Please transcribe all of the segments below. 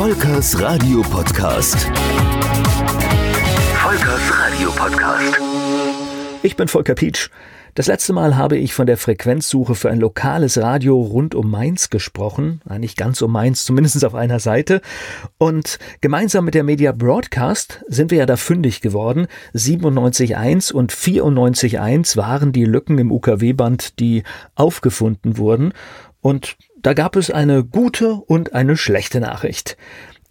Volkers Radio Podcast. Volkers Radio Podcast. Ich bin Volker Pietsch. Das letzte Mal habe ich von der Frequenzsuche für ein lokales Radio rund um Mainz gesprochen, nicht ganz um Mainz, zumindest auf einer Seite. Und gemeinsam mit der Media Broadcast sind wir ja da fündig geworden. 97.1 und 94.1 waren die Lücken im UKW-Band, die aufgefunden wurden. Und da gab es eine gute und eine schlechte Nachricht.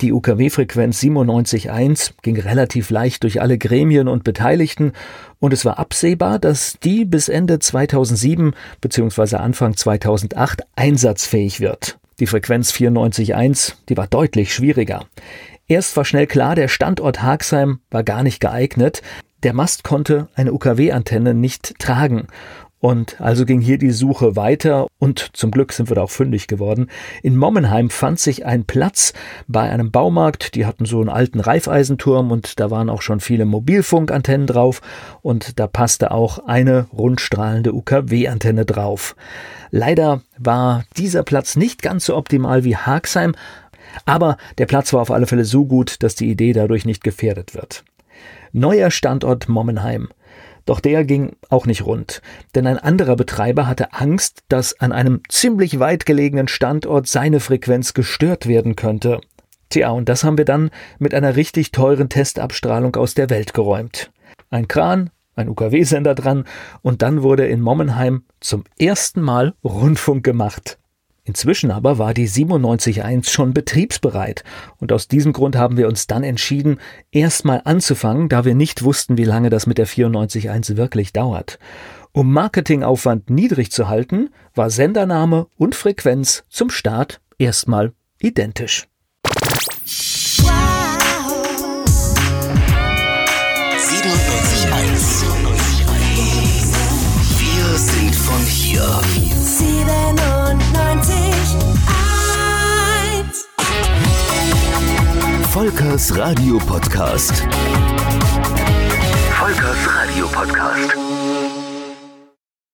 Die UKW-Frequenz 97.1 ging relativ leicht durch alle Gremien und Beteiligten und es war absehbar, dass die bis Ende 2007 bzw. Anfang 2008 einsatzfähig wird. Die Frequenz 94.1, die war deutlich schwieriger. Erst war schnell klar, der Standort Haxheim war gar nicht geeignet. Der Mast konnte eine UKW-Antenne nicht tragen. Und also ging hier die Suche weiter und zum Glück sind wir da auch fündig geworden. In Mommenheim fand sich ein Platz bei einem Baumarkt, die hatten so einen alten Reifeisenturm und da waren auch schon viele Mobilfunkantennen drauf und da passte auch eine rundstrahlende UKW-Antenne drauf. Leider war dieser Platz nicht ganz so optimal wie Haxheim, aber der Platz war auf alle Fälle so gut, dass die Idee dadurch nicht gefährdet wird. Neuer Standort Mommenheim. Doch der ging auch nicht rund, denn ein anderer Betreiber hatte Angst, dass an einem ziemlich weit gelegenen Standort seine Frequenz gestört werden könnte. Tja, und das haben wir dann mit einer richtig teuren Testabstrahlung aus der Welt geräumt. Ein Kran, ein UKW-Sender dran und dann wurde in Mommenheim zum ersten Mal Rundfunk gemacht. Inzwischen aber war die 97.1 schon betriebsbereit und aus diesem Grund haben wir uns dann entschieden, erstmal anzufangen, da wir nicht wussten, wie lange das mit der 94.1 wirklich dauert. Um Marketingaufwand niedrig zu halten, war Sendername und Frequenz zum Start erstmal identisch. Volkers Radio Podcast.